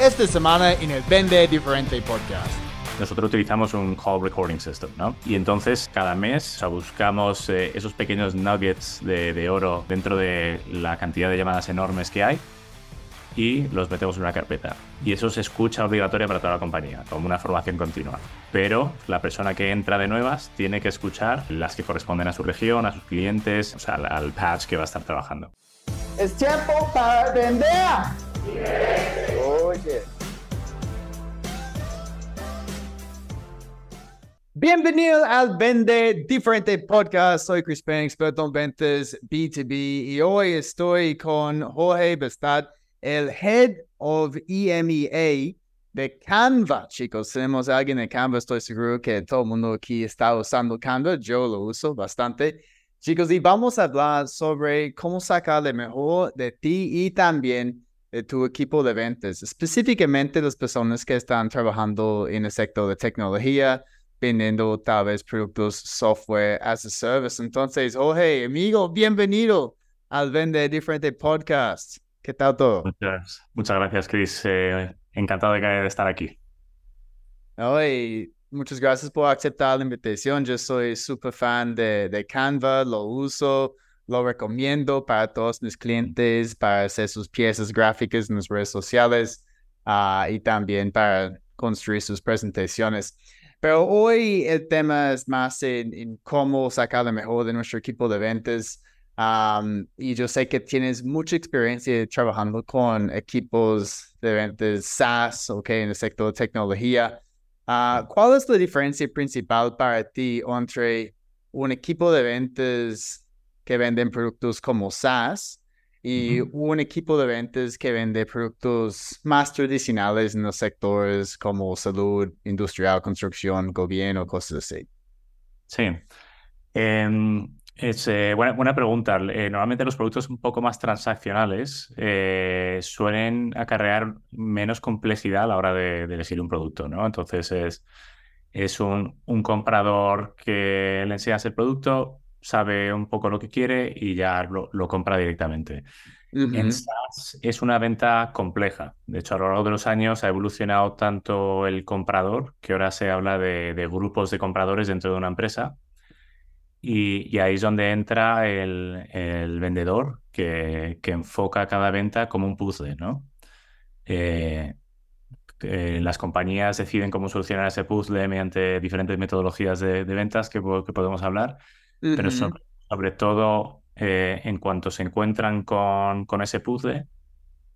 esta semana en el Vende Diferente Podcast. Nosotros utilizamos un call recording system, ¿no? Y entonces cada mes o sea, buscamos eh, esos pequeños nuggets de, de oro dentro de la cantidad de llamadas enormes que hay y los metemos en una carpeta. Y eso se escucha obligatoria para toda la compañía, como una formación continua. Pero la persona que entra de nuevas tiene que escuchar las que corresponden a su región, a sus clientes, o sea, al, al patch que va a estar trabajando. Es tiempo para vender. Oye. Bienvenido al Vende Diferente Podcast. Soy Chris Payne, experto en ventas B2B y hoy estoy con Jorge Bestad, el Head of EMEA de Canva. Chicos, tenemos a alguien de Canva, estoy seguro que todo el mundo aquí está usando Canva, yo lo uso bastante. Chicos, y vamos a hablar sobre cómo sacarle mejor de ti y también de tu equipo de ventas, específicamente las personas que están trabajando en el sector de tecnología, vendiendo tal vez productos software as a service. Entonces, Jorge, amigo, bienvenido al Vende Diferente Podcast. ¿Qué tal todo? Muchas, muchas gracias, Chris. Eh, encantado de estar aquí. Hoy, muchas gracias por aceptar la invitación. Yo soy súper fan de, de Canva, lo uso, lo recomiendo para todos mis clientes, para hacer sus piezas gráficas en las redes sociales uh, y también para construir sus presentaciones. Pero hoy el tema es más en, en cómo sacar lo mejor de nuestro equipo de ventas. Um, y yo sé que tienes mucha experiencia trabajando con equipos de ventas SaaS, ok, en el sector de tecnología. Uh, ¿Cuál es la diferencia principal para ti entre un equipo de ventas que venden productos como SaaS y uh -huh. un equipo de ventas que vende productos más tradicionales en los sectores como salud, industrial, construcción, gobierno, cosas así? Sí. Eh, es eh, buena, buena, pregunta. Eh, normalmente los productos un poco más transaccionales eh, suelen acarrear menos complejidad a la hora de, de elegir un producto, ¿no? Entonces es, es un, un, comprador que le enseñas el producto, sabe un poco lo que quiere y ya lo, lo compra directamente. Uh -huh. En SaaS es una venta compleja. De hecho, a lo largo de los años ha evolucionado tanto el comprador, que ahora se habla de, de grupos de compradores dentro de una empresa, y, y, ahí es donde entra el, el vendedor que, que, enfoca cada venta como un puzzle, ¿no? Eh, eh, las compañías deciden cómo solucionar ese puzzle mediante diferentes metodologías de, de ventas que, que, podemos hablar, -huh. pero sobre, sobre todo eh, en cuanto se encuentran con, con, ese puzzle,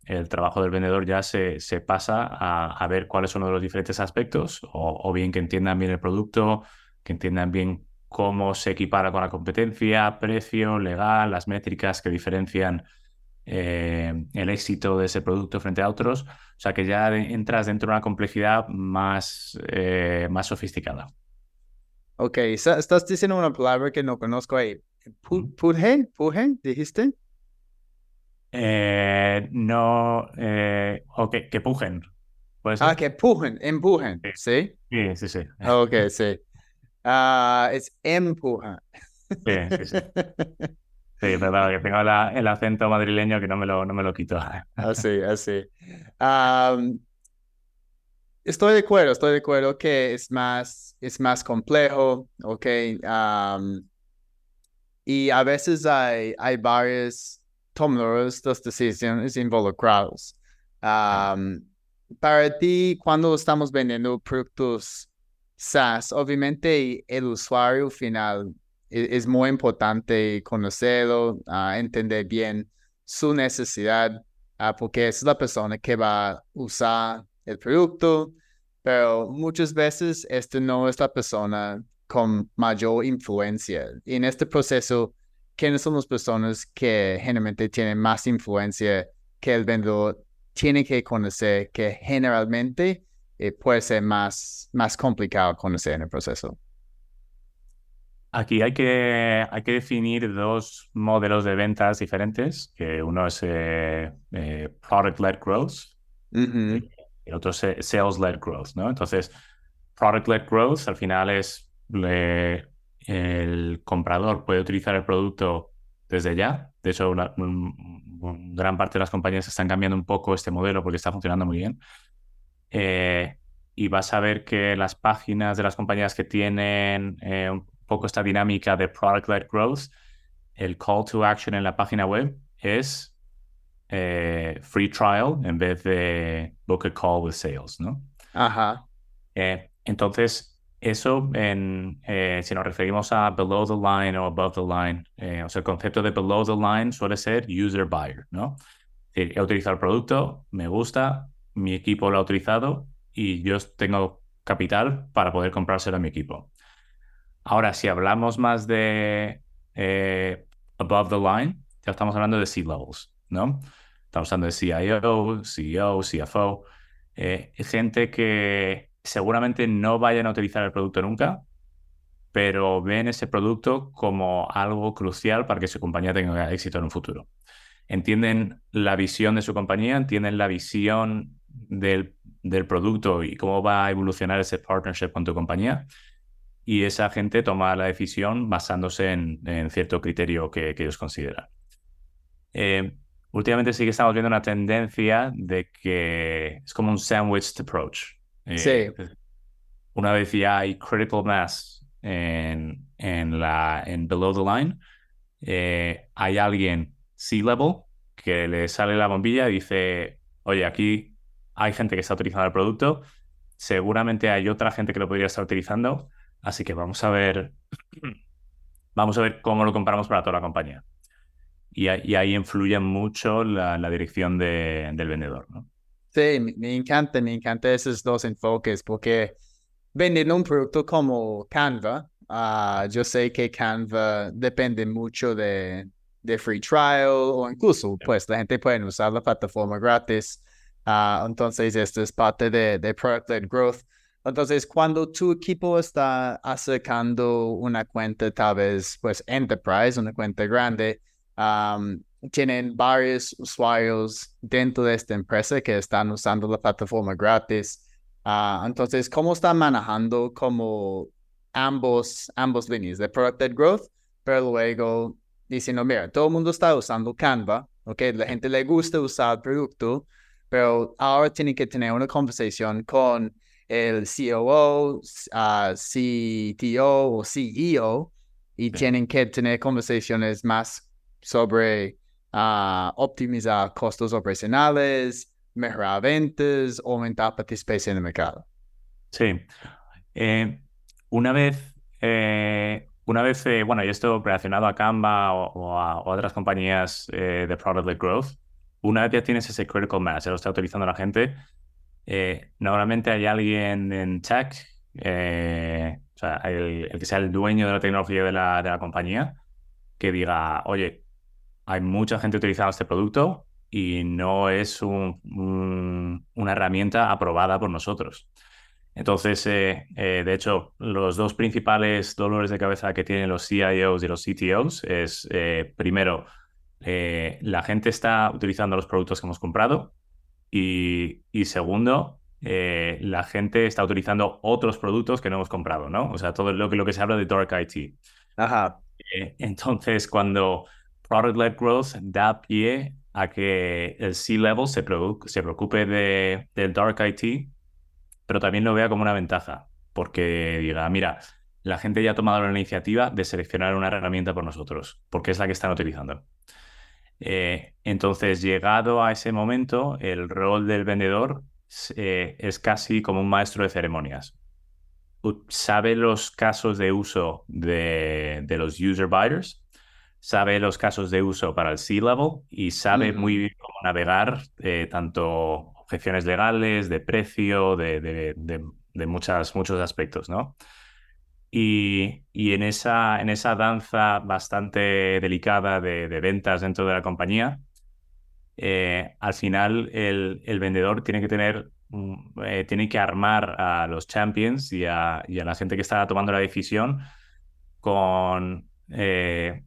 el trabajo del vendedor ya se, se pasa a, a, ver cuáles son los diferentes aspectos, o, o bien que entiendan bien el producto, que entiendan bien cómo se equipara con la competencia, precio, legal, las métricas que diferencian eh, el éxito de ese producto frente a otros. O sea que ya entras dentro de una complejidad más, eh, más sofisticada. Ok, estás diciendo una palabra que no conozco ahí. ¿Pujen? ¿Pujen? ¿Dijiste? Eh, no, o que, que pujen. Ah, que pujen, empujen, ¿sí? Sí, sí, sí. Ok, sí. Uh, es empuja. Sí, sí, sí. Sí, verdad que tengo la, el acento madrileño que no me lo, no me lo quito. Así, así. Um, estoy de acuerdo, estoy de acuerdo que es más, es más complejo, ¿ok? Y a veces hay, hay varios tomadores de decisiones involucrados. Para ti, cuando estamos vendiendo productos SaaS, obviamente el usuario final es, es muy importante conocerlo, uh, entender bien su necesidad, uh, porque es la persona que va a usar el producto, pero muchas veces este no es la persona con mayor influencia. Y en este proceso, ¿quiénes son las personas que generalmente tienen más influencia que el vendedor tiene que conocer que generalmente eh, puede ser más, más complicado conocer en el proceso. Aquí hay que, hay que definir dos modelos de ventas diferentes, que uno es eh, eh, product-led growth. El otro es sales-led growth, ¿no? Entonces, product-led growth al final es le, el comprador puede utilizar el producto desde ya. De hecho, una, un, un gran parte de las compañías están cambiando un poco este modelo porque está funcionando muy bien eh, y vas a ver que las páginas de las compañías que tienen eh, un poco esta dinámica de product-led growth, el call to action en la página web es eh, free trial en vez de book a call with sales, ¿no? Ajá. entonces, eso, en, si nos referimos a below the line o above the line, o sea, el concepto de below the line suele ser user buyer, ¿no? He utilizado el producto, me gusta, mi equipo lo ha utilizado y yo tengo capital para poder comprárselo a mi equipo. Ahora, si hablamos más de eh, above the line, ya estamos hablando de C-levels, ¿no? Estamos hablando de CIO, CEO, CFO, eh, gente que seguramente no vayan a utilizar el producto nunca, pero ven ese producto como algo crucial para que su compañía tenga éxito en un futuro. Entienden la visión de su compañía, entienden la visión del, producto y cómo va a evolucionar ese partnership con tu compañía. Y esa gente toma la decisión basándose en, cierto criterio que, que ellos consideran. Eh, últimamente sí que estamos viendo una tendencia de que es como un sandwiched approach. Eh, sí. Una vez ya hay critical mass en, en, la, en below the line, eh, hay alguien C-level que le sale la bombilla y dice, oye, aquí hay gente que está utilizando el producto, seguramente hay otra gente que lo podría estar utilizando, así que vamos a ver, vamos a ver cómo lo comparamos para toda la compañía. Y, ahí influye mucho la, dirección del vendedor. ¿no? Sí, me, encanta, me encanta esos dos enfoques porque vendiendo un producto como Canva, ah, yo sé que Canva depende mucho de, de free trial o incluso pues la gente puede usar la plataforma gratis Ah, entonces, esto es parte de, de Product-Led Growth. Entonces, cuando tu equipo está acercando una cuenta, tal vez, pues, enterprise, una cuenta grande, tienen varios usuarios dentro de esta empresa que están usando la plataforma gratis. Ah, entonces, ¿cómo están manejando como ambos, ambos líneas de Product-Led Growth? Pero luego diciendo, mira, todo el mundo está usando Canva, ¿ok? La gente le gusta usar el producto, pero ahora tienen que tener una conversación con el COO, uh, CTO o CEO y tienen que tener conversaciones más sobre uh, optimizar costos operacionales, mejorar ventas, aumentar participación en el mercado. Sí. Eh, una vez, eh, una vez, eh, bueno, y esto relacionado a Canva o, a, otras compañías de Product-led Growth, una vez ya tienes ese critical mass, ya lo está utilizando la gente, normalmente hay alguien en tech, o sea, el, que sea el dueño de la tecnología de la, de la compañía, que diga, oye, hay mucha gente utilizando este producto y no es una herramienta aprobada por nosotros. Entonces, eh, de hecho, los dos principales dolores de cabeza que tienen los CIOs y los CTOs es, primero, eh, la gente está utilizando los productos que hemos comprado y, segundo, eh, la gente está utilizando otros productos que no hemos comprado, ¿no? O sea, todo lo que, lo que se habla de Dark IT. Ajá. Eh, entonces, cuando Product-led Growth da pie a que el C-Level se, se, preocupe de, del Dark IT, pero también lo vea como una ventaja, porque diga, mira, la gente ya ha tomado la iniciativa de seleccionar una herramienta por nosotros, porque es la que están utilizando. Eh, entonces, llegado a ese momento, el rol del vendedor eh, es casi como un maestro de ceremonias. Sabe los casos de uso de, los user buyers, sabe los casos de uso para el C-level y sabe muy bien cómo navegar eh, tanto objeciones legales, de precio, de, de, muchas, muchos aspectos, ¿no? Y, en, esa, en esa danza bastante delicada de, ventas dentro de la compañía, eh, al final el, vendedor tiene que tener, eh, tiene que armar a los champions y a, la gente que está tomando la decisión con, eh,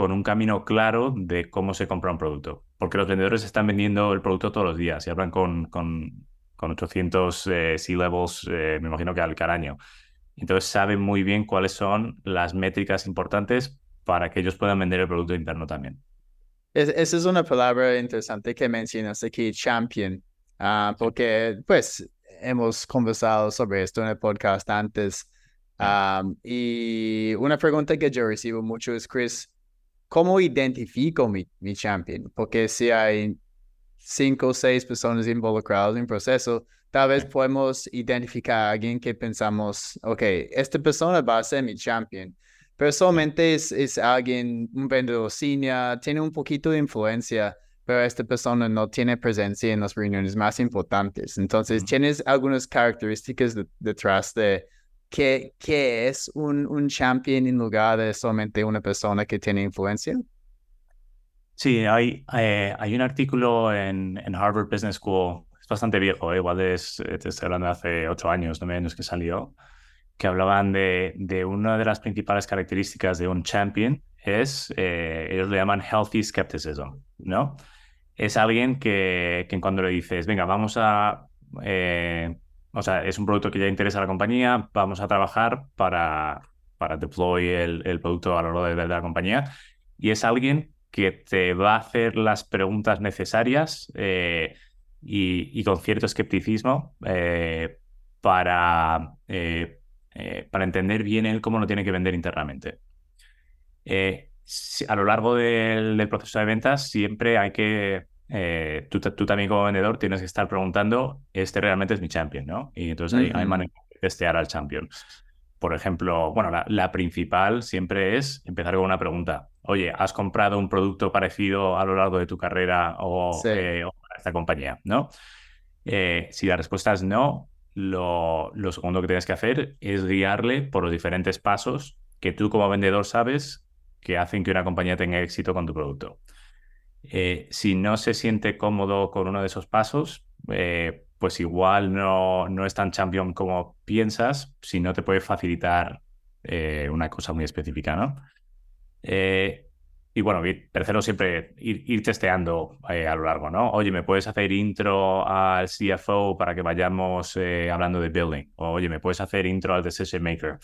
con un camino claro de cómo se compra un producto. Porque los vendedores están vendiendo el producto todos los días y hablan con, con, con 800 C-levels, me imagino que al, al año. Entonces saben muy bien cuáles son las métricas importantes para que ellos puedan vender el producto interno también. esa es una palabra interesante que mencionas aquí, champion, ah, porque pues hemos conversado sobre esto en el podcast antes. y una pregunta que yo recibo mucho es, Chris, ¿cómo identifico mi, mi champion? Porque si hay cinco o seis personas involucradas en el proceso, tal vez podemos identificar a alguien que pensamos, ok, esta persona va a ser mi champion. Pero solamente es, es alguien, un vendedor senior, tiene un poquito de influencia, pero esta persona no tiene presencia en las reuniones más importantes. Entonces, ¿tienes algunas características detrás de qué, qué es un, un champion en lugar de solamente una persona que tiene influencia? Sí, hay, eh, hay un artículo en, en, Harvard Business School, es bastante viejo, eh, igual es, eh, te estoy hablando de hace ocho años, no menos que salió, que hablaban de, de una de las principales características de un champion, es, ellos lo llaman healthy skepticism, ¿no? Es alguien que, que cuando le dices, venga, vamos a, o sea, es un producto que ya interesa a la compañía, vamos a trabajar para, para deploy el, el producto a lo largo de, de la compañía, y es alguien que te va a hacer las preguntas necesarias eh, y, con cierto escepticismo eh, para, eh, para entender bien él cómo lo tiene que vender internamente. a lo largo del, proceso de ventas siempre hay que, tú, también como vendedor tienes que estar preguntando, este realmente es mi champion, ¿no? Y entonces hay, hay manera de testear al champion. Por ejemplo, bueno, la, principal siempre es empezar con una pregunta. Oye, ¿has comprado un producto parecido a lo largo de tu carrera o, eh, esta compañía? ¿No? Eh, si la respuesta es no, lo, segundo que tienes que hacer es guiarle por los diferentes pasos que tú como vendedor sabes que hacen que una compañía tenga éxito con tu producto. Eh, si no se siente cómodo con uno de esos pasos, pues igual no, no es tan champion como piensas, si no te puede facilitar eh, una cosa muy específica, ¿no? Eh, y bueno, tercero, siempre ir, testeando eh, a lo largo, ¿no? Oye, ¿me puedes hacer intro al CFO para que vayamos hablando de building? Oye, ¿me puedes hacer intro al decision maker?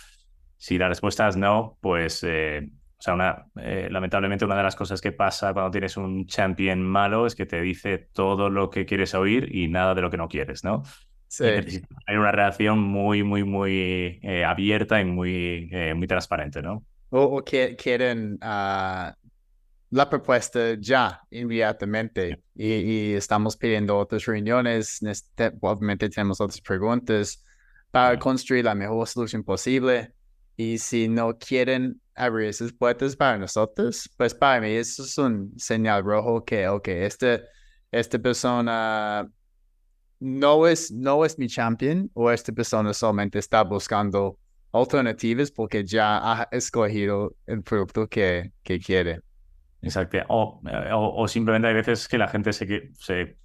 Si la respuesta es no, pues o sea, una, eh, lamentablemente una de las cosas que pasa cuando tienes un champion malo es que te dice todo lo que quieres oír y nada de lo que no quieres, ¿no? Sí. Hay una relación muy, muy, muy eh, abierta y muy, eh, muy transparente, ¿no? O, que quieren uh, la propuesta ya, inmediatamente, y, y, estamos pidiendo otras reuniones, obviamente tenemos otras preguntas para construir la mejor solución posible. Y si no quieren abrir esas puertas para nosotros, pues para mí eso es un señal rojo que, ok, este, esta persona no es, no es mi champion o esta persona solamente está buscando alternativas porque ya ha escogido el producto que, que quiere. Exacto. O, o, simplemente hay veces que la gente se, se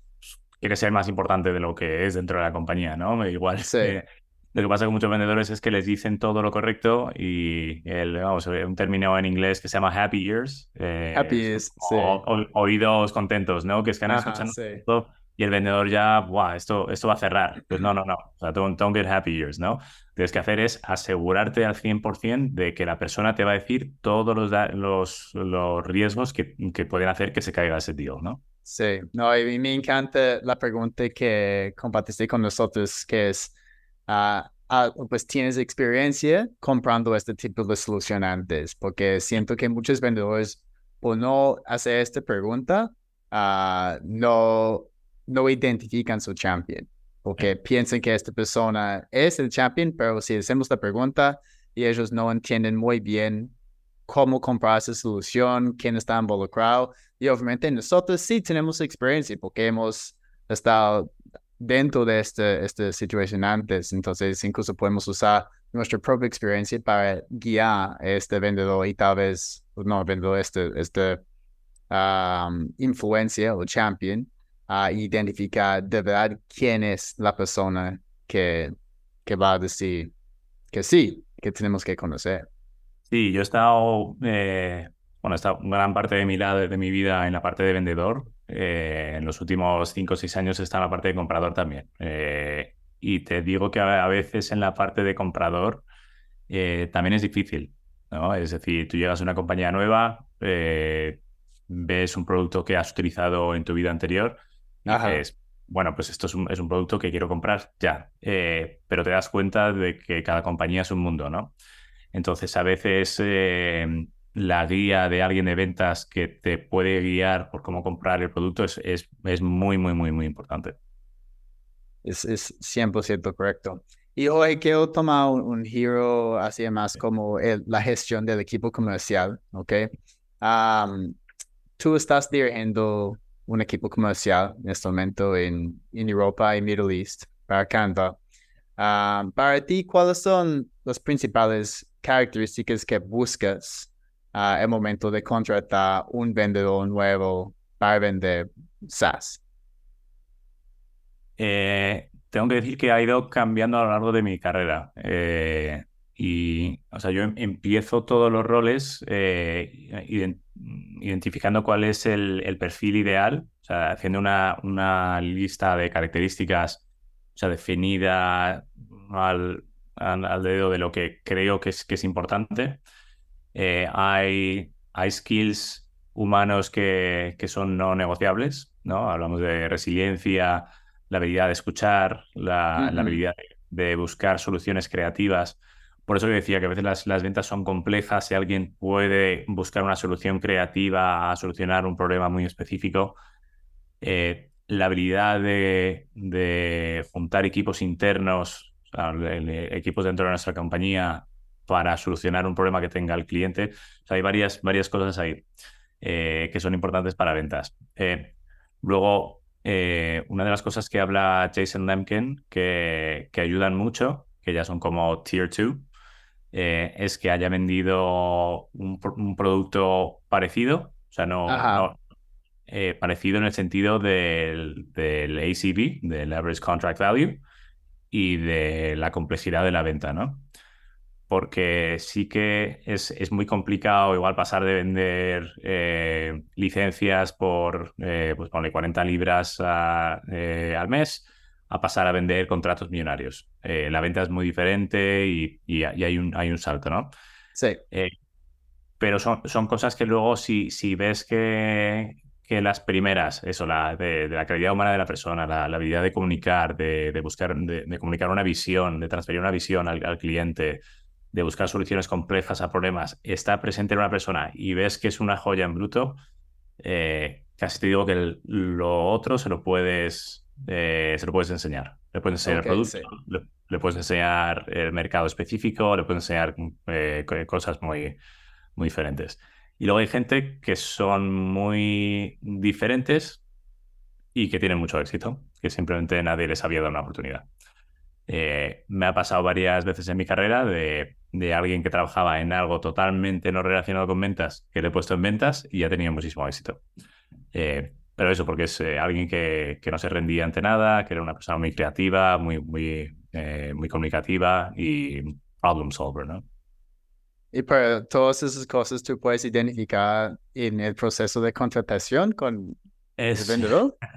quiere ser más importante de lo que es dentro de la compañía, ¿no? Igual sí. Eh, lo que pasa con muchos vendedores es que les dicen todo lo correcto y el, vamos, un término en inglés que se llama happy ears. Eh, happy ears, sí. oídos contentos, ¿no? Que están escuchando todo y el vendedor ya, Buah, esto, esto va a cerrar. Pues no, no, no. O sea, don't, get happy ears, ¿no? Que tienes que hacer es asegurarte al 100% de que la persona te va a decir todos los, los, los riesgos que, que pueden hacer que se caiga ese deal, ¿no? Sí, no, y me encanta la pregunta que compartiste con nosotros, que es pues tienes experiencia comprando este tipo de solución antes, porque siento que muchos vendedores, por no hacer esta pregunta, uh, no, no identifican su champion, porque piensan que esta persona es el champion, pero si hacemos la pregunta y ellos no entienden muy bien cómo comprar esa solución, quién está involucrado, y obviamente nosotros sí tenemos experiencia porque hemos estado dentro de este, esta situación antes. Entonces, incluso podemos usar nuestra propia experiencia para guiar a este vendedor y tal vez, no vendedor, este, este influencia o champion a identificar de verdad quién es la persona que, que va a decir que sí, que tenemos que conocer. Sí, yo he estado, eh, bueno, estado gran parte de mi, lado, de mi vida en la parte de vendedor eh, en los últimos cinco o seis años está en la parte de comprador también. Eh, y te digo que a, veces en la parte de comprador eh, también es difícil. ¿no? Es decir, tú llegas a una compañía nueva, ves un producto que has utilizado en tu vida anterior y dices, bueno, pues esto es un, es un producto que quiero comprar ya, pero te das cuenta de que cada compañía es un mundo, ¿no? Entonces, a veces la guía de alguien de ventas que te puede guiar por cómo comprar el producto es, es, es muy, muy, muy, muy importante. Es, es 100% correcto. Y hoy quiero tomar un, giro hacia más como la gestión del equipo comercial, ¿ok? tú estás dirigiendo un equipo comercial en este momento en, en Europa y Middle East para Canva. para ti, ¿cuáles son las principales características que buscas uh, el momento de contratar un vendedor nuevo para vender SaaS? Eh, tengo que decir que ha ido cambiando a lo largo de mi carrera. Eh, y, o sea, yo em, empiezo todos los roles eh, identificando cuál es el, perfil ideal, o sea, haciendo una, una, lista de características, o sea, definida al, al, dedo de lo que creo que es, que es importante. Eh, hay, hay skills humanos que, que son no negociables, ¿no? Hablamos de resiliencia, la habilidad de escuchar, la, habilidad de, buscar soluciones creativas. Por eso yo decía que a veces las, las, ventas son complejas. Si alguien puede buscar una solución creativa a solucionar un problema muy específico, eh, la habilidad de, de, juntar equipos internos, equipos dentro de nuestra compañía para solucionar un problema que tenga el cliente. hay varias, varias cosas ahí eh, que son importantes para ventas. Eh, luego, eh, una de las cosas que habla Jason Lemkin que, que ayudan mucho, que ya son como tier 2, eh, es que haya vendido un, producto parecido, o sea, no, eh, parecido en el sentido del, del, ACV, del Average Contract Value, y de la complejidad de la venta, ¿no? Porque sí que es, es, muy complicado igual pasar de vender eh, licencias por, eh, pues 40 libras eh, al mes a pasar a vender contratos millonarios. Eh, la venta es muy diferente y, y, hay, un, hay un salto, ¿no? Sí. pero son, son cosas que luego si, si ves que, que las primeras, eso, la, de, la calidad humana de la persona, la, habilidad de comunicar, de, de buscar, de, comunicar una visión, de transferir una visión al, al cliente, de buscar soluciones complejas a problemas está presente en una persona y ves que es una joya en bruto, eh, casi te digo que lo otro se lo puedes, eh, se lo puedes enseñar. Le puedes enseñar el producto, le, puedes enseñar el mercado específico, le puedes enseñar eh, cosas muy, muy diferentes. Y luego hay gente que son muy diferentes y que tienen mucho éxito, que simplemente nadie les había dado una oportunidad. me ha pasado varias veces en mi carrera de de alguien que trabajaba en algo totalmente no relacionado con ventas, que le he puesto en ventas y ha tenido muchísimo éxito. Eh, pero eso, porque es eh, alguien que, que, no se rendía ante nada, que era una persona muy creativa, muy, muy, eh, muy comunicativa y problem solver, ¿no? Y para todas esas cosas tú puedes identificar en el proceso de contratación con el vendedor.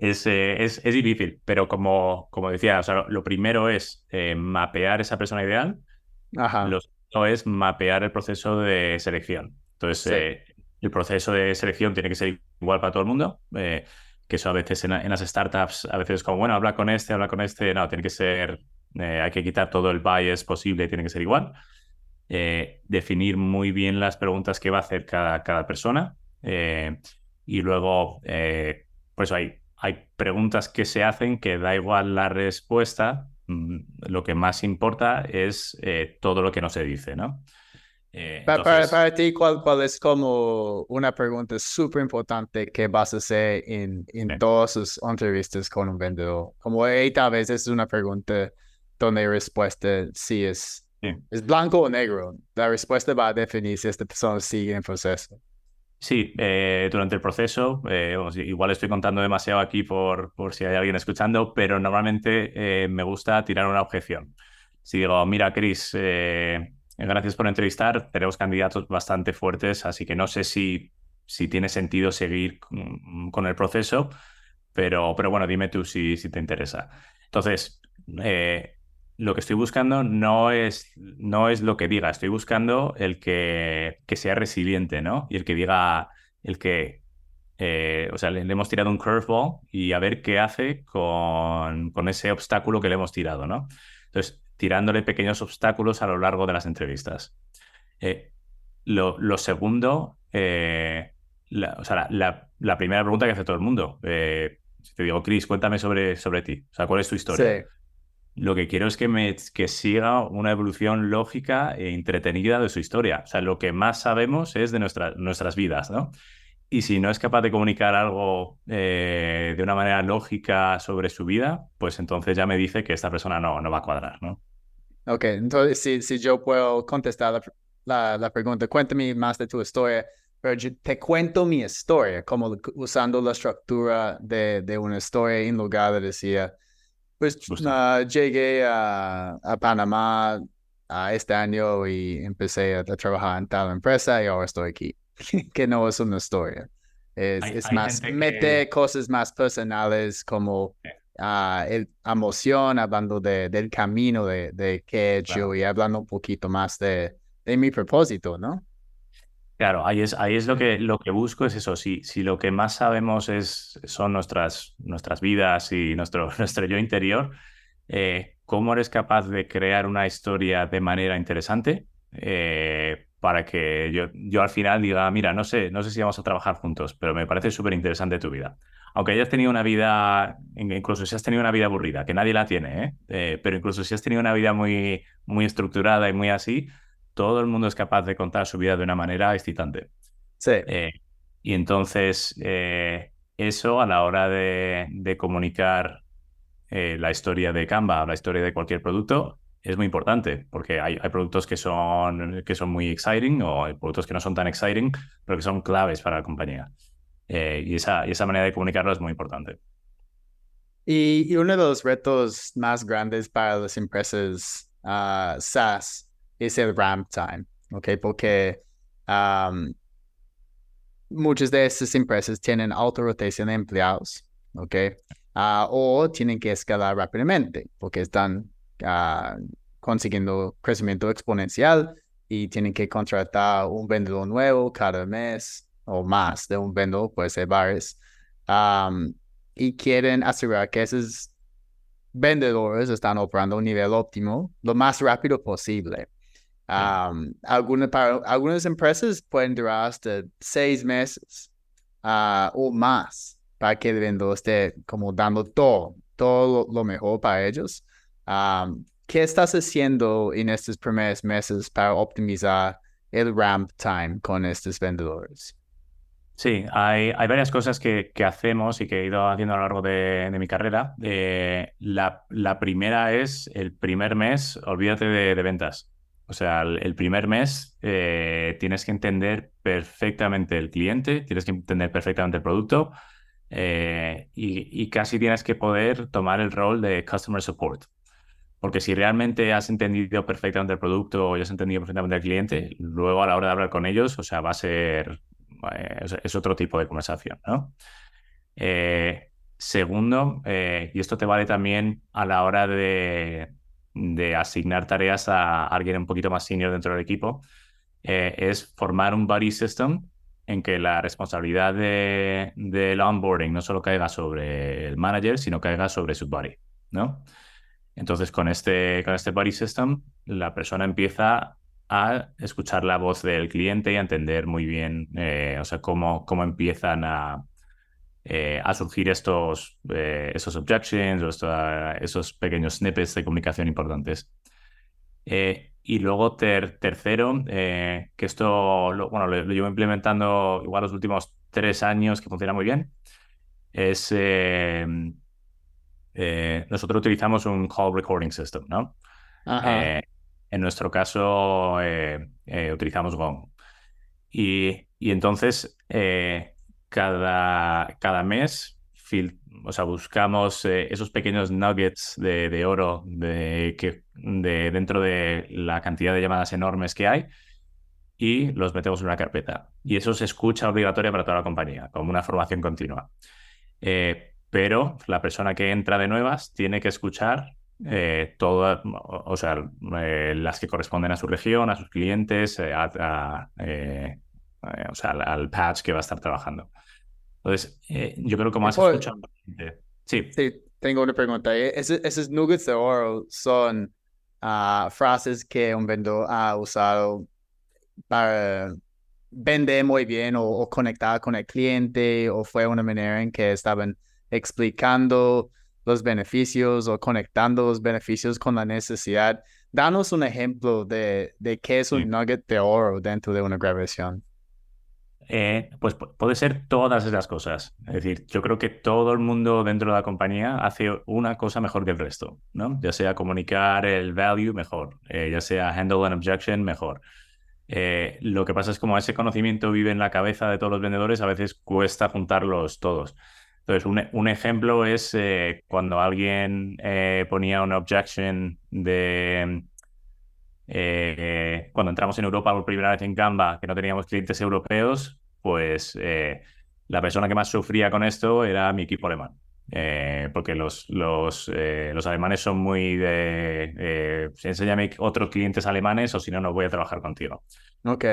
Es, es, es, difícil, pero como, como decía, o sea, lo primero es mapear esa persona ideal Ajá. Lo es mapear el proceso de selección. Entonces, eh, el proceso de selección tiene que ser igual para todo el mundo. Eh, que eso a veces en, las startups, a veces es como, bueno, habla con este, habla con este. No, tiene que ser, eh, hay que quitar todo el bias posible, tiene que ser igual. definir muy bien las preguntas que va a hacer cada, cada persona. y luego, pues hay, hay preguntas que se hacen que da igual la respuesta, lo que más importa es eh, todo lo que no se dice, ¿no? Eh, para, ti, ¿cuál, ¿cuál, es como una pregunta súper importante que vas a hacer en, en todas sus entrevistas con un vendedor? Como tal vez es una pregunta donde la respuesta sí es, es blanco o negro. La respuesta va a definir si esta persona sigue en proceso. Sí, eh, durante el proceso, eh, igual estoy contando demasiado aquí por, por si hay alguien escuchando, pero normalmente eh, me gusta tirar una objeción. Si digo, mira, Chris, gracias por entrevistar, tenemos candidatos bastante fuertes, así que no sé si, si tiene sentido seguir con, el proceso, pero, pero bueno, dime tú si, si te interesa. Entonces, lo que estoy buscando no es, no es lo que diga, estoy buscando el que, que sea resiliente, ¿no? Y el que diga, el que, eh, o sea, le, hemos tirado un curveball y a ver qué hace con, con, ese obstáculo que le hemos tirado, ¿no? Entonces, tirándole pequeños obstáculos a lo largo de las entrevistas. Eh, lo, segundo, eh, o sea, la, la, primera pregunta que hace todo el mundo. si te digo, Chris, cuéntame sobre, sobre ti. O sea, ¿cuál es tu historia? Lo que quiero es que, me, que siga una evolución lógica e entretenida de su historia. O sea, lo que más sabemos es de nuestra, nuestras vidas, ¿no? Y si no es capaz de comunicar algo eh, de una manera lógica sobre su vida, pues entonces ya me dice que esta persona no, no va a cuadrar, ¿no? Ok, entonces si, si yo puedo contestar la, la, pregunta, cuéntame más de tu historia, pero yo te cuento mi historia, como usando la estructura de, de una historia en lugar de decir, pues uh, llegué a, a Panamá a este año y empecé a trabajar en tal empresa y ahora estoy aquí. que no es una historia. Es, es más, mete cosas más personales como uh, el, emoción, hablando de, del camino de, de que he hecho y hablando un poquito más de, de mi propósito, ¿no? Claro, ahí es, ahí es lo que, lo que busco, es eso. Si, si lo que más sabemos es, son nuestras, nuestras vidas y nuestro, nuestro yo interior, eh, ¿cómo eres capaz de crear una historia de manera interesante? Eh, para que yo, yo al final diga, mira, no sé, no sé si vamos a trabajar juntos, pero me parece súper interesante tu vida. Aunque hayas tenido una vida, incluso si has tenido una vida aburrida, que nadie la tiene, ¿eh? Eh, pero incluso si has tenido una vida muy, muy estructurada y muy así, todo el mundo es capaz de contar su vida de una manera excitante. Sí. Eh, y entonces, eso a la hora de, de comunicar la historia de Canva o la historia de cualquier producto, es muy importante porque hay, hay, productos que son, que son muy exciting o hay productos que no son tan exciting, pero que son claves para la compañía. Eh, y, esa, y esa manera de comunicarlo es muy importante. Y, y uno de los retos más grandes para las empresas uh, SaaS es el ramp time, ¿ok? Porque muchas de estas empresas tienen alta rotación de empleados, ¿ok? Uh, o tienen que escalar rápidamente porque están uh, consiguiendo crecimiento exponencial y tienen que contratar un vendedor nuevo cada mes o más de un vendedor, puede ser varios, um, y quieren asegurar que esos vendedores están operando a un nivel óptimo lo más rápido posible. Um, algunas, para, algunas empresas pueden durar hasta seis meses uh, o más para que el vendedor esté como dando todo, todo lo mejor para ellos. Um, ¿Qué estás haciendo en estos primeros meses para optimizar el ramp time con estos vendedores? Sí, hay, hay varias cosas que, que, hacemos y que he ido haciendo a lo largo de, de mi carrera. Eh, la, la, primera es el primer mes, olvídate de, de ventas. O sea, el, primer mes eh, tienes que entender perfectamente el cliente, tienes que entender perfectamente el producto eh, y, casi tienes que poder tomar el rol de customer support. Porque si realmente has entendido perfectamente el producto o has entendido perfectamente el cliente, luego a la hora de hablar con ellos, o sea, va a ser, eh, es otro tipo de conversación, ¿no? Segundo, y esto te vale también a la hora de, de, asignar tareas a alguien un poquito más senior dentro del equipo, es formar un buddy system en que la responsabilidad de, del onboarding no solo caiga sobre el manager, sino caiga sobre su buddy, ¿no? Entonces, con este, con este Body System, la persona empieza a escuchar la voz del cliente y a entender muy bien, eh, o sea, cómo, cómo empiezan a, eh, a surgir estos, eh, esos objections o esos pequeños snippets de comunicación importantes. y luego, tercero, que esto lo, bueno, lo, llevo implementando igual los últimos tres años, que funciona muy bien, es eh, nosotros utilizamos un call recording system, ¿no? Eh, en nuestro caso, eh, utilizamos Gong. Y, y entonces, cada, cada mes, o sea, buscamos esos pequeños nuggets de, de oro de, que, de, dentro de la cantidad de llamadas enormes que hay y los metemos en una carpeta. Y eso se escucha obligatoria para toda la compañía, como una formación continua. Eh, pero la persona que entra de nuevas tiene que escuchar eh, todas, o sea, eh, las que corresponden a su región, a sus clientes, eh, o sea, al, patch que va a estar trabajando. Entonces, eh, yo creo que más escuchando. Sí. Sí, tengo una pregunta. esos nuggets de oro son uh, frases que un vendedor ha usado para vender muy bien o, conectar con el cliente o fue una manera en que estaban explicando los beneficios o conectando los beneficios con la necesidad. Danos un ejemplo de, de qué es un nugget de oro dentro de una grabación. Eh, pues puede ser todas esas cosas. Es decir, yo creo que todo el mundo dentro de la compañía hace una cosa mejor que el resto, ¿no? Ya sea comunicar el value mejor, eh, ya sea handle an objection mejor. Eh, lo que pasa es como ese conocimiento vive en la cabeza de todos los vendedores, a veces cuesta juntarlos todos. Entonces, un, ejemplo es cuando alguien ponía una objection de eh, cuando entramos en Europa por primera vez en Canva, que no teníamos clientes europeos, pues eh, la persona que más sufría con esto era mi equipo alemán. Eh, porque los, los, los, alemanes son muy de enséñame otros clientes alemanes o si no, no voy a trabajar contigo. Ok.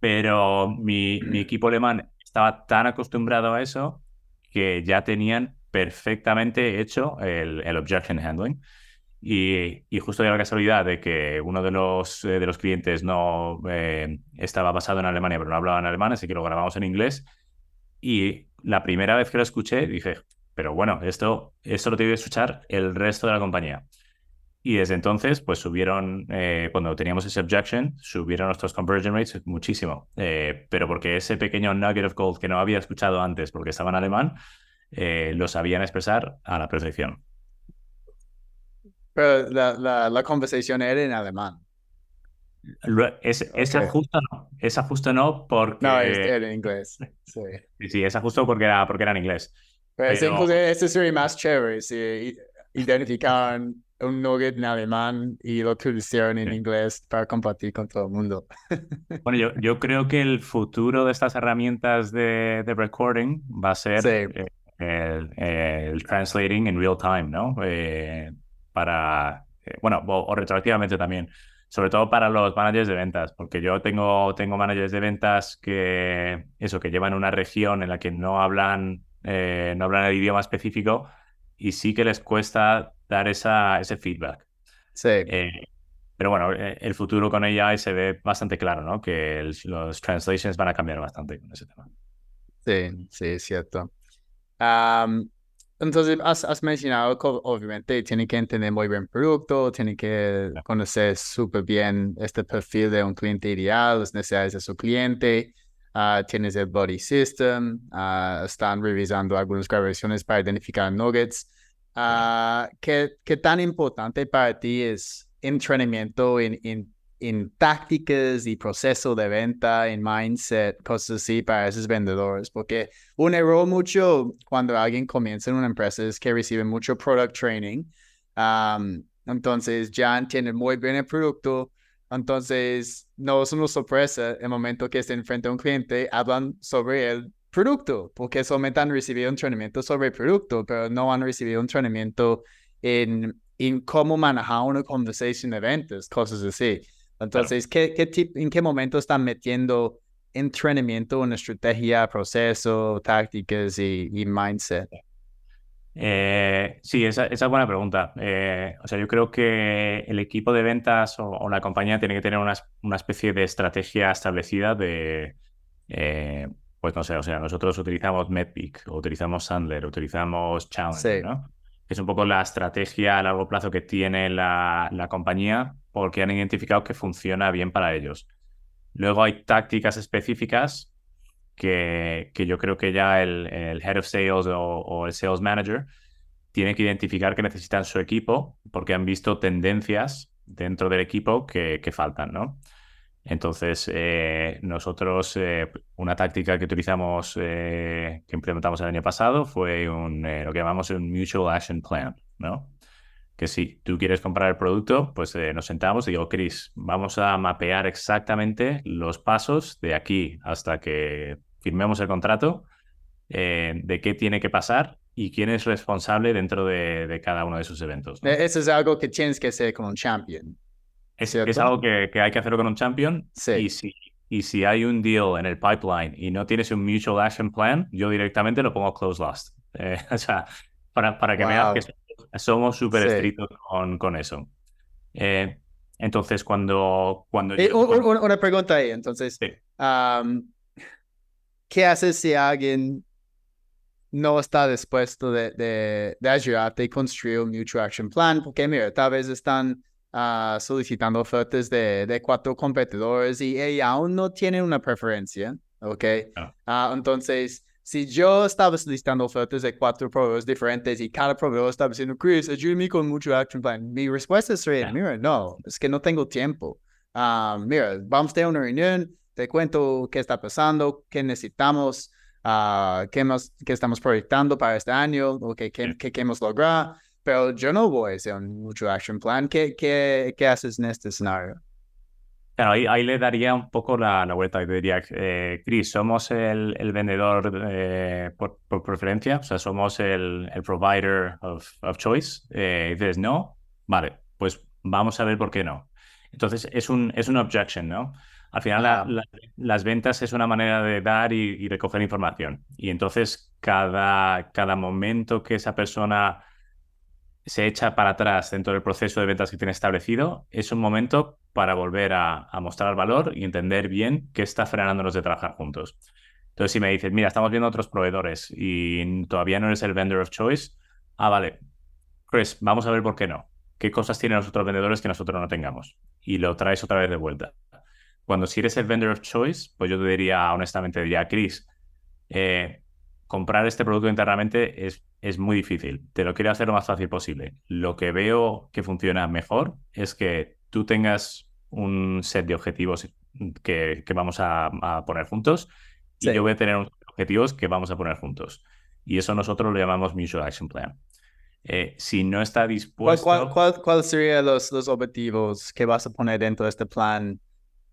pero mi, mi equipo alemán estaba tan acostumbrado a eso que ya tenían perfectamente hecho el, el objection handling. Y, justo de la casualidad de que uno de los, eh, de los clientes no eh, estaba basado en Alemania, pero no hablaba en alemán, así que lo grabamos en inglés. Y la primera vez que lo escuché, dije, pero bueno, esto, esto lo tengo que escuchar el resto de la compañía. Y desde entonces, pues subieron, eh, cuando teníamos ese objection, subieron nuestros conversion rates muchísimo. pero porque ese pequeño nugget of gold que no había escuchado antes porque estaba en alemán, lo sabían expresar a la perfección. Pero la, la, conversación era en alemán. Es, esa justo no, esa justo no porque... No, era en inglés. Sí, sí, esa justo porque era, porque era en inglés. Pero, Pero... ese sería más chévere si identificaban un nugget en alemán y lo hicieron en inglés para compartir con todo el mundo. Bueno, yo, yo creo que el futuro de estas herramientas de, de recording va a ser eh, el, el, translating in real time, ¿no? Eh, para, eh, bueno, o, retroactivamente también, sobre todo para los managers de ventas, porque yo tengo, tengo managers de ventas que, eso, que llevan una región en la que no hablan, eh, no hablan el idioma específico y sí que les cuesta dar esa, ese feedback. Sí. Eh, pero bueno, el futuro con AI se ve bastante claro, ¿no? Que los translations van a cambiar bastante con ese tema. Sí, sí, es cierto. Entonces, has, mencionado que obviamente tiene que entender muy bien el producto, tiene que conocer súper bien este perfil de un cliente ideal, las necesidades de su cliente, uh, tienes el body system, uh, están revisando algunas grabaciones para identificar nuggets. Uh, ¿qué, ¿Qué tan importante para ti es entrenamiento en, en en tácticas y proceso de venta, en mindset, cosas así para esos vendedores. Porque un error mucho cuando alguien comienza en una empresa es que recibe mucho product training. entonces ya entienden muy bien el producto. Entonces no es una sorpresa el momento que estén frente a un cliente, hablan sobre el producto, porque solamente han recibido un entrenamiento sobre el producto, pero no han recibido un entrenamiento en, en cómo manejar una conversación de ventas, cosas así. Entonces, ¿qué, qué ¿en qué momento están metiendo entrenamiento en estrategia, proceso, tácticas y, mindset? Eh, sí, esa, esa, es buena pregunta. Eh, o sea, yo creo que el equipo de ventas o, la compañía tiene que tener una, una especie de estrategia establecida de, eh, pues no sé, o sea, nosotros utilizamos MedPeak, utilizamos Sandler, utilizamos Challenge, ¿no? es un poco la estrategia a largo plazo que tiene la, la compañía porque han identificado que funciona bien para ellos. Luego hay tácticas específicas que, que yo creo que ya el, el Head of Sales o, el Sales Manager tiene que identificar que necesitan su equipo porque han visto tendencias dentro del equipo que, que faltan, ¿no? Entonces, eh, nosotros, eh, una táctica que utilizamos, eh, que implementamos el año pasado, fue un, lo que llamamos un Mutual Action Plan, ¿no? Que si tú quieres comprar el producto, pues eh, nos sentamos y digo, Chris, vamos a mapear exactamente los pasos de aquí hasta que firmemos el contrato, eh, de qué tiene que pasar y quién es responsable dentro de, cada uno de esos eventos. E-, eso es algo que tienes que hacer con un champion. Es, es algo que, hay que hacerlo con un champion. Sí. Y si, Y si hay un deal en el pipeline y no tienes un mutual action plan, yo directamente lo pongo close. Eh, o sea, para, para que veas que somos súper estrictos con, con eso. Eh, entonces, cuando... cuando eh, Una pregunta ahí, entonces. ¿Qué haces si alguien no está dispuesto de, de, de ayudarte y construir un Mutual Action Plan? Porque mira, tal vez están uh, solicitando ofertas de, de, cuatro competidores y, y, aún no tienen una preferencia, ¿ok? Ah. entonces si yo estaba solicitando ofertas de cuatro proveedores diferentes y cada proveedor estaba diciendo, Chris, ayúdame con mucho action plan, mi respuesta sería, mira, no, es que no tengo tiempo. Uh, mira, vamos a tener una reunión, te cuento qué está pasando, qué necesitamos, uh, qué, más, qué estamos proyectando para este año, o qué, qué, qué queremos lograr, pero yo no voy a hacer un mucho action plan. ¿Qué, qué, qué haces en este escenario? Ahí, le daría un poco la, la vuelta y diría, eh, Chris, somos el, el vendedor eh, por, por, preferencia, o sea, somos el, el provider of, of choice. Eh, dices, no, vale, pues vamos a ver por qué no. Entonces, es un, es un objection, ¿no? Al final, las ventas es una manera de dar y, y, recoger información. Y entonces, cada, cada momento que esa persona se echa para atrás dentro del proceso de ventas que tiene establecido, es un momento para volver a, mostrar valor y entender bien qué está frenándonos de trabajar juntos. Entonces, si me dices, mira, estamos viendo otros proveedores y todavía no eres el vendor of choice, ah, vale, Chris, vamos a ver por qué no. ¿Qué cosas tienen los otros vendedores que nosotros no tengamos? Y lo traes otra vez de vuelta. Cuando si eres el vendor of choice, pues yo te diría, honestamente, diría, Chris, eh, comprar este producto internamente es, es muy difícil. Te lo quiero hacer lo más fácil posible. Lo que veo que funciona mejor es que tú tengas un set de objetivos que, que vamos a, poner juntos y yo voy a tener unos objetivos que vamos a poner juntos. Y eso nosotros lo llamamos Mutual Action Plan. Eh, si no está dispuesto... ¿Cuál, cuál, serían los, los objetivos que vas a poner dentro de este plan?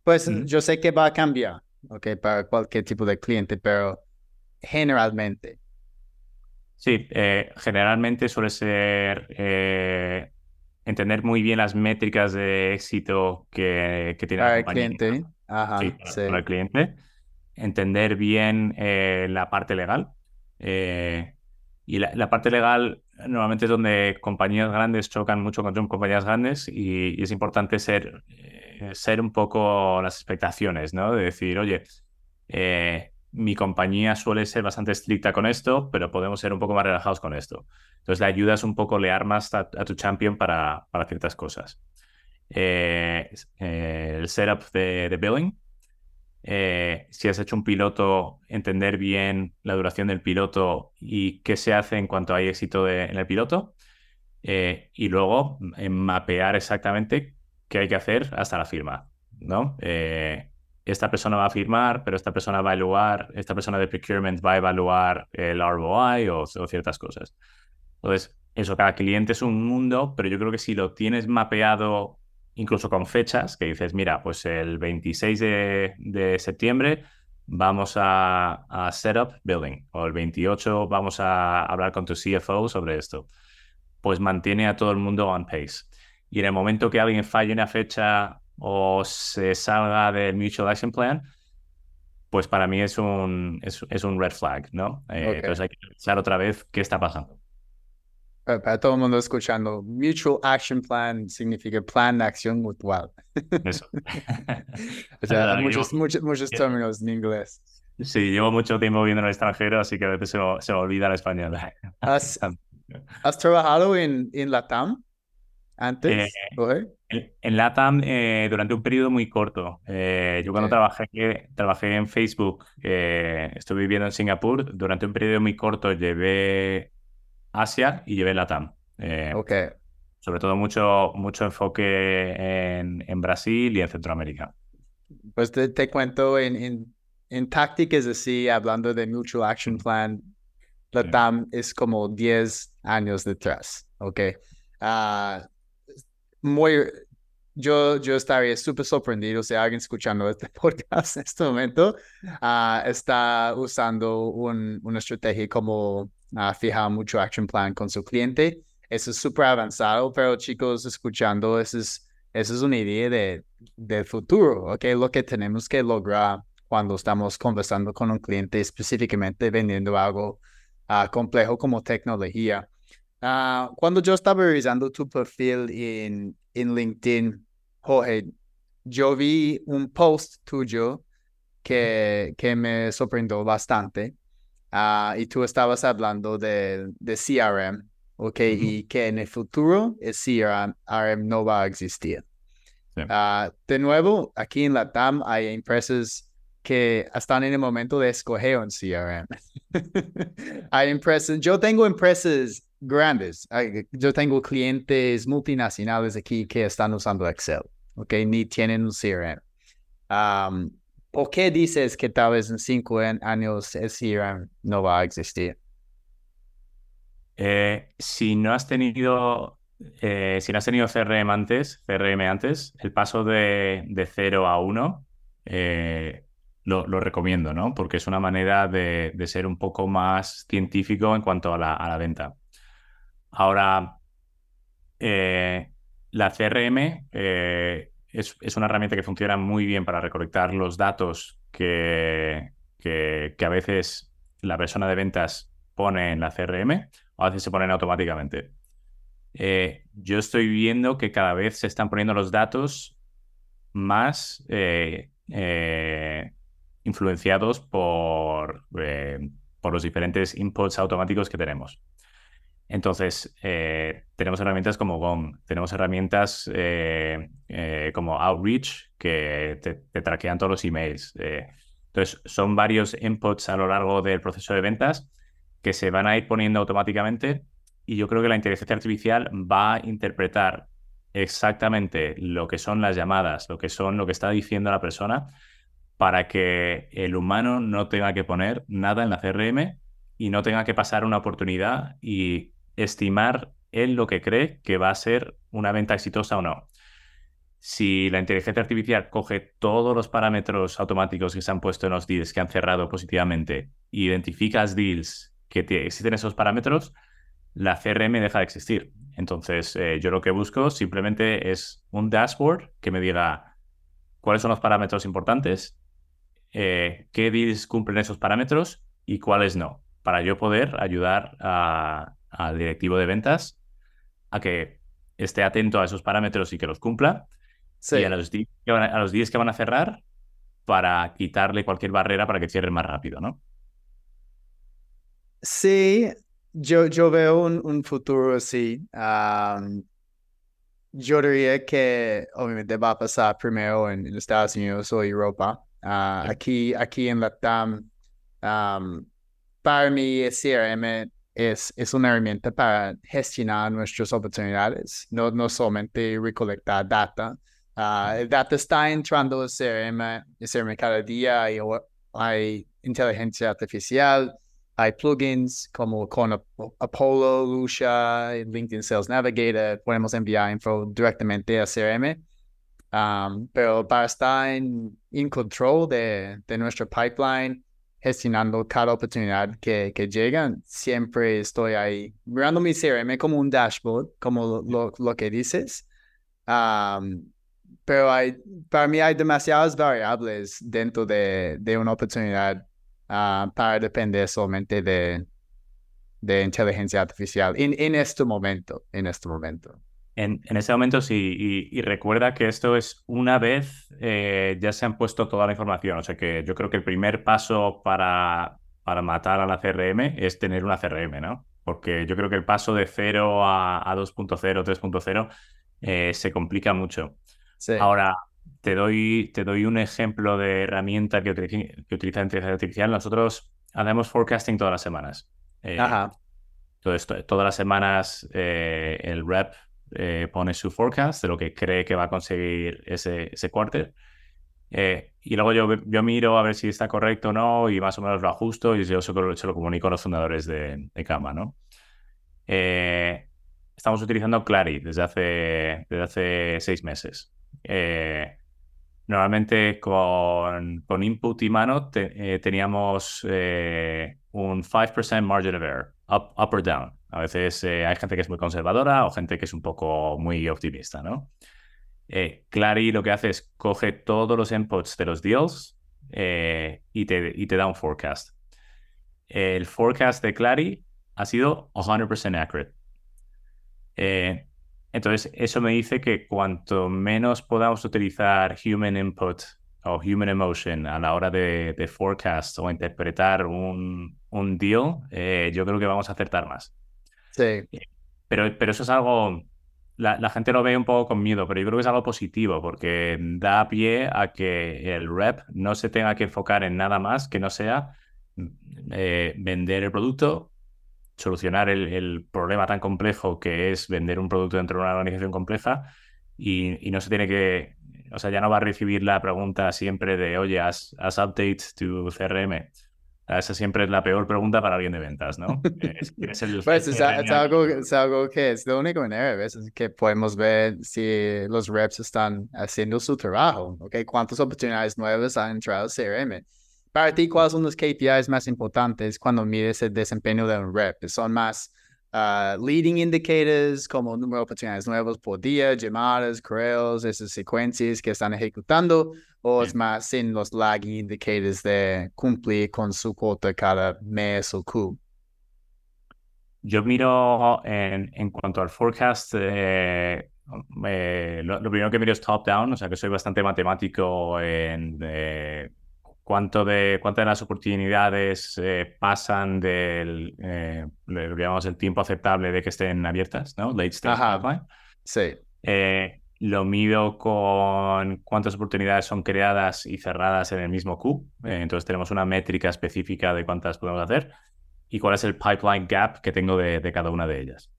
Pues yo sé que va a cambiar, ¿ok? Para cualquier tipo de cliente, pero generalmente? Sí, eh, generalmente suele ser eh, entender muy bien las métricas de éxito que, que tiene el cliente. Ajá, sí, el cliente. Entender bien eh, la parte legal. y la, parte legal normalmente es donde compañías grandes chocan mucho con compañías grandes y, y es importante ser, ser un poco las expectaciones, ¿no? De decir, oye, mi compañía suele ser bastante estricta con esto, pero podemos ser un poco más relajados con esto. Entonces le ayudas un poco, le armas a, tu champion para, para ciertas cosas. Eh, eh, el setup de, billing. Eh, si has hecho un piloto, entender bien la duración del piloto y qué se hace en cuanto hay éxito en el piloto. y luego mapear exactamente qué hay que hacer hasta la firma. ¿no? Esta persona va a firmar, pero esta persona va a evaluar, esta persona de procurement va a evaluar el ROI o, ciertas cosas. Entonces, eso, cada cliente es un mundo, pero yo creo que si lo tienes mapeado incluso con fechas, que dices, mira, pues el 26 de, septiembre vamos a, a set up building, o el 28 vamos a hablar con tu CFO sobre esto, pues mantiene a todo el mundo on pace. Y en el momento que alguien falle una fecha o se salga del Mutual Action Plan, pues para mí es un, es, un red flag, ¿no? Eh, entonces hay que pensar otra vez qué está pasando. Para, todo el mundo escuchando, Mutual Action Plan significa plan de acción mutual. Eso. o sea, muchos, muchos, muchos términos en inglés. Sí, llevo mucho tiempo viviendo en el extranjero, así que a veces se me, se olvida el español. ¿Has, ¿has trabajado en, en Latam antes? Eh, en, LATAM, eh, durante un periodo muy corto. Eh, yo cuando trabajé, trabajé en Facebook, eh, estuve viviendo en Singapur, durante un periodo muy corto llevé Asia y llevé LATAM. ok. Sobre todo mucho, mucho enfoque en, en Brasil y en Centroamérica. Pues te, te cuento, en, en, en, tácticas así, hablando de Mutual Action Plan, LATAM es como 10 años detrás, ¿ok? Uh, muy, yo, yo estaría súper sorprendido si alguien escuchando este podcast en este momento uh, está usando un, una estrategia como uh, fijar mucho action plan con su cliente. Eso es súper avanzado, pero chicos, escuchando, eso es, Esa es una idea de, del futuro, ¿ok? Lo que tenemos que lograr cuando estamos conversando con un cliente específicamente vendiendo algo uh, complejo como tecnología. Uh, cuando yo estaba revisando tu perfil en, en LinkedIn, Jorge, yo vi un post tuyo que, que me sorprendió bastante. Uh, y tú estabas hablando de, de CRM, ¿ok? Y que en el futuro el CRM no va a existir. de nuevo, aquí en la TAM hay empresas que están en el momento de escoger un CRM. Hay empresas, yo tengo empresas grandes, yo tengo clientes multinacionales aquí que están usando Excel, ¿ok? Ni tienen un CRM. ¿Por qué dices que tal vez en cinco años el CRM no va a existir? Eh, si no has tenido eh, si no has tenido CRM antes, CRM antes, el paso de, de 0 a 1 eh, lo, recomiendo, ¿no? Porque es una manera de, ser un poco más científico en cuanto a la, venta. Ahora, eh, la CRM eh, es, una herramienta que funciona muy bien para recolectar los datos que, que, a veces la persona de ventas pone en la CRM o a veces se ponen automáticamente. Eh, yo estoy viendo que cada vez se están poniendo los datos más influenciados por, por los diferentes inputs automáticos que tenemos. Entonces, eh, tenemos herramientas como Gong, tenemos herramientas eh, como Outreach que te, traquean todos los emails. entonces, son varios inputs a lo largo del proceso de ventas que se van a ir poniendo automáticamente y yo creo que la inteligencia artificial va a interpretar exactamente lo que son las llamadas, lo que son lo que está diciendo la persona para que el humano no tenga que poner nada en la CRM y no tenga que pasar una oportunidad y estimar él lo que cree que va a ser una venta exitosa o no. Si la inteligencia artificial coge todos los parámetros automáticos que se han puesto en los deals que han cerrado positivamente, identificas deals que existen esos parámetros, la CRM deja de existir. Entonces, eh, yo lo que busco simplemente es un dashboard que me diga cuáles son los parámetros importantes eh, qué deals cumplen esos parámetros y cuáles no, para yo poder ayudar al directivo de ventas a que esté atento a esos parámetros y que los cumpla. Y a los, días que van a, los que van a cerrar para quitarle cualquier barrera para que cierren más rápido, ¿no? Sí, yo, yo veo un, futuro así. yo diría que obviamente va a pasar primero en Estados Unidos o Europa. Ah, aquí, aquí en la TAM, para mí el CRM es, es una herramienta para gestionar nuestras oportunidades, no, no solamente recolectar data. Ah, el data está entrando al CRM, CRM cada día, hay, hay inteligencia artificial, hay plugins como con Apollo, Lucia, LinkedIn Sales Navigator, podemos enviar info directamente al CRM pero para estar en, control de, de nuestro pipeline, gestionando cada oportunidad que, que llega, siempre estoy ahí mirando mi CRM como un dashboard, como lo, lo que dices. pero hay, para mí hay demasiadas variables dentro de, de una oportunidad ah, para depender solamente de, de inteligencia artificial en, en este momento, en este momento. En, ese momento sí, y, recuerda que esto es una vez eh, ya se han puesto toda la información. O sea que yo creo que el primer paso para, para matar a la CRM es tener una CRM, ¿no? Porque yo creo que el paso de 0 a, 2.0, 3.0 eh, se complica mucho. Ahora, te doy, te doy un ejemplo de herramienta que, utiliza, que utiliza inteligencia artificial. Nosotros hacemos forecasting todas las semanas. Eh, Ajá. Esto, todas las semanas el rep eh, pone su forecast de lo que cree que va a conseguir ese, ese quarter. Eh, y luego yo, yo miro a ver si está correcto o no y más o menos lo ajusto y yo se lo, comunico a los fundadores de, de Kama, ¿no? Eh, estamos utilizando Clary desde hace, desde hace seis meses. normalmente con, con, input y mano teníamos un 5% margin of error, up, up or down. A veces eh, hay gente que es muy conservadora o gente que es un poco muy optimista, ¿no? Eh, Clary lo que hace es coge todos los inputs de los deals eh, y, te, da un forecast. El forecast de Clary ha sido 100% accurate. Eh, entonces, eso me dice que cuanto menos podamos utilizar human input o human emotion a la hora de, forecast o interpretar un deal, yo creo que vamos a acertar más. Sí. Pero, pero eso es algo la, gente lo ve un poco con miedo, pero yo creo que es algo positivo porque da pie a que el rep no se tenga que enfocar en nada más que no sea eh, vender el producto, solucionar el, problema tan complejo que es vender un producto dentro de una organización compleja y, no se tiene que, o sea, ya no va a recibir la pregunta siempre de, oye, haz updates tu CRM esa siempre es la peor pregunta para alguien de ventas, ¿no? Es, pues es, algo, es, algo, que es lo único manera a veces que podemos ver si los reps están haciendo su trabajo, ¿ok? ¿Cuántas oportunidades nuevas han entrado al CRM? Para ti, ¿cuáles son los KPIs más importantes cuando mides el desempeño de un rep? ¿Son más uh, leading indicators como número de oportunidades nuevas por día, llamadas, correos, esas secuencias que están ejecutando, o es más en los lagging indicators de cumplir con su cuota cada mes o Q? Yo miro en, en cuanto al forecast, eh, lo, primero que miro es top-down, o sea que soy bastante matemático en eh, cuánto de, cuántas de las oportunidades eh, pasan del, eh, que llamamos el tiempo aceptable de que estén abiertas, ¿no? Late stage Sí. Eh, lo mido con cuántas oportunidades son creadas y cerradas en el mismo Q. entonces tenemos una métrica específica de cuántas podemos hacer y cuál es el pipeline gap que tengo de, de cada una de ellas.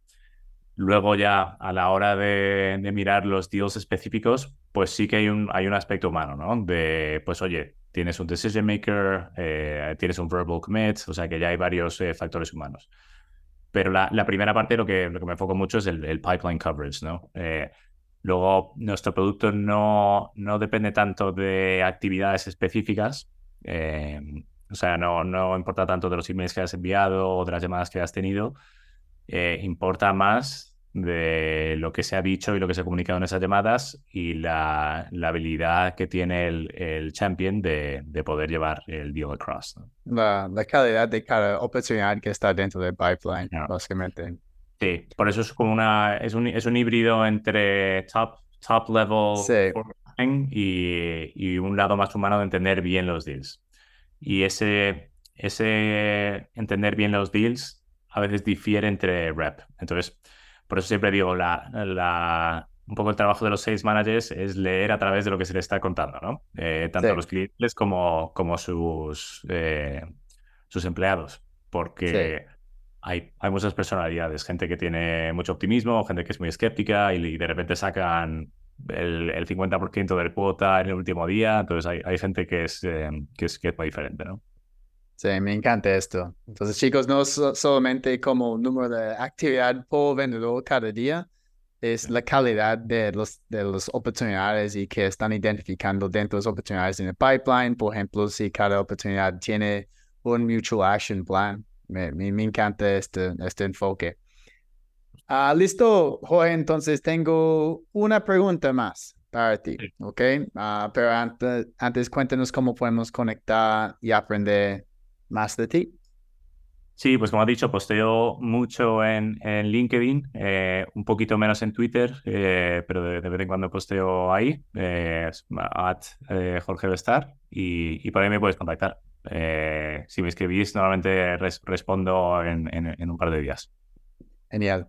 Luego ya a la hora de, de, mirar los deals específicos, pues sí que hay un, hay un aspecto humano, ¿no? De, pues oye, tienes un decision maker, eh, tienes un verbal commit, o sea que ya hay varios eh, factores humanos. Pero la, primera parte lo que, me enfoco mucho es el, el pipeline coverage, ¿no? Eh, luego, nuestro producto no, no depende tanto de actividades específicas, o sea, no, no importa tanto de los emails que has enviado o de las llamadas que has tenido, importa más de lo que se ha dicho y lo que se ha comunicado en esas llamadas y la, la habilidad que tiene el, el champion de, de, poder llevar el deal across. La, la, calidad de cada oportunidad que está dentro del pipeline, básicamente. Sí, por eso es como una, es un, es un híbrido entre top, top level y, y un lado más humano de entender bien los deals. Y ese, ese entender bien los deals a veces difiere entre rep. Entonces, por eso siempre digo, la, la, un poco el trabajo de los sales managers es leer a través de lo que se les está contando, ¿no? Eh, tanto a los clientes como, como sus, eh, sus empleados, porque hay, hay muchas personalidades, gente que tiene mucho optimismo, gente que es muy escéptica y, de repente sacan el, el 50% del cuota en el último día, entonces hay, hay gente que es, eh, que es, que es muy diferente, ¿no? Sí, me encanta esto. Entonces, chicos, no solamente como número de actividad por vendedor cada día, es la calidad de los de las oportunidades y que están identificando dentro de las oportunidades en el pipeline. Por ejemplo, si cada oportunidad tiene un mutual action plan. Me, me, encanta este, este enfoque. Ah, listo, Jorge. Entonces, tengo una pregunta más para ti, ¿ok? Ah, pero antes, antes, cuéntanos cómo podemos conectar y aprender más de ti. Sí, pues como has dicho, posteo mucho en, en LinkedIn, eh, un poquito menos en Twitter, eh, pero de, vez en cuando posteo ahí, eh, at Jorge Bestar, y, y, por ahí me puedes contactar. si me escribís, normalmente respondo en, en, un par de días. Genial.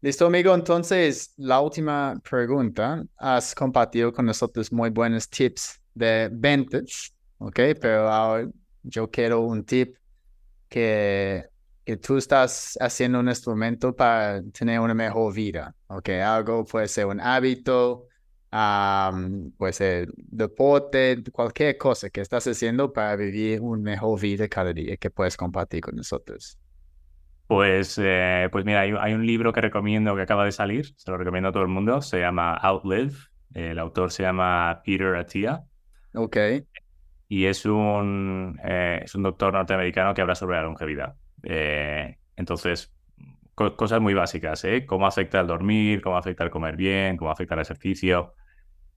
Listo, amigo. Entonces, la última pregunta. Has compartido con nosotros muy buenos tips de ventas, ¿ok? Pero ahora yo quiero un tip que, que tú estás haciendo un instrumento para tener una mejor vida, ¿ok? Algo puede ser un hábito, puede ser deporte, cualquier cosa que estás haciendo para vivir una mejor vida cada día que puedes compartir con nosotros. Pues, eh, pues mira, hay, hay, un libro que recomiendo que acaba de salir, se lo recomiendo a todo el mundo, se llama Outlive, el autor se llama Peter Attia. Ok y es un, eh, es un doctor norteamericano que habla sobre la longevidad. Eh, entonces, cosas muy básicas, ¿eh? Cómo afecta el dormir, cómo afecta el comer bien, cómo afecta el ejercicio.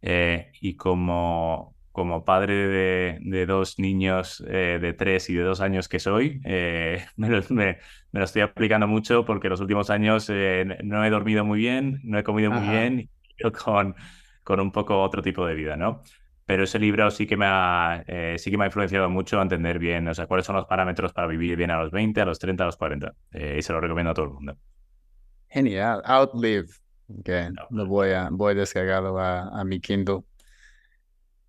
Eh, y como, como padre de, dos niños de tres y de dos años que soy, eh, me, lo, estoy aplicando mucho porque los últimos años no he dormido muy bien, no he comido muy bien, con, con un poco otro tipo de vida, ¿no? Pero ese libro sí que me ha, sí que me ha influenciado mucho a entender bien, o sea, cuáles son los parámetros para vivir bien a los 20, a los 30, a los 40. y se lo recomiendo a todo el mundo. Genial. Outlive. Okay. Lo voy a, voy a descargarlo a, a mi Kindle.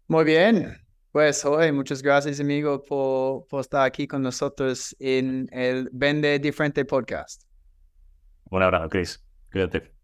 Muy bien. Pues hoy, muchas gracias, amigo, por, por estar aquí con nosotros en el Vende Diferente Podcast. Un abrazo, Chris. Cuídate.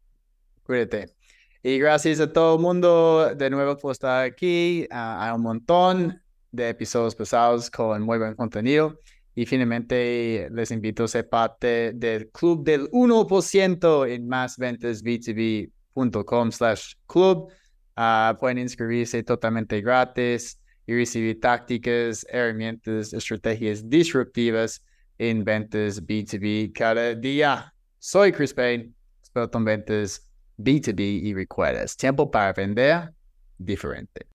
Cuídate. Y gracias a todo el mundo de nuevo por estar aquí. Uh, hay un montón de episodios pasados con muy buen contenido. Y finalmente les invito a ser parte del club del 1% en másventasb2b.com slash club. Uh, pueden inscribirse totalmente gratis y recibir tácticas, herramientas, estrategias disruptivas en ventas B2B cada día. Soy Chris Payne, experto en ventas B2B y recuerdas, tiempo para vender diferente.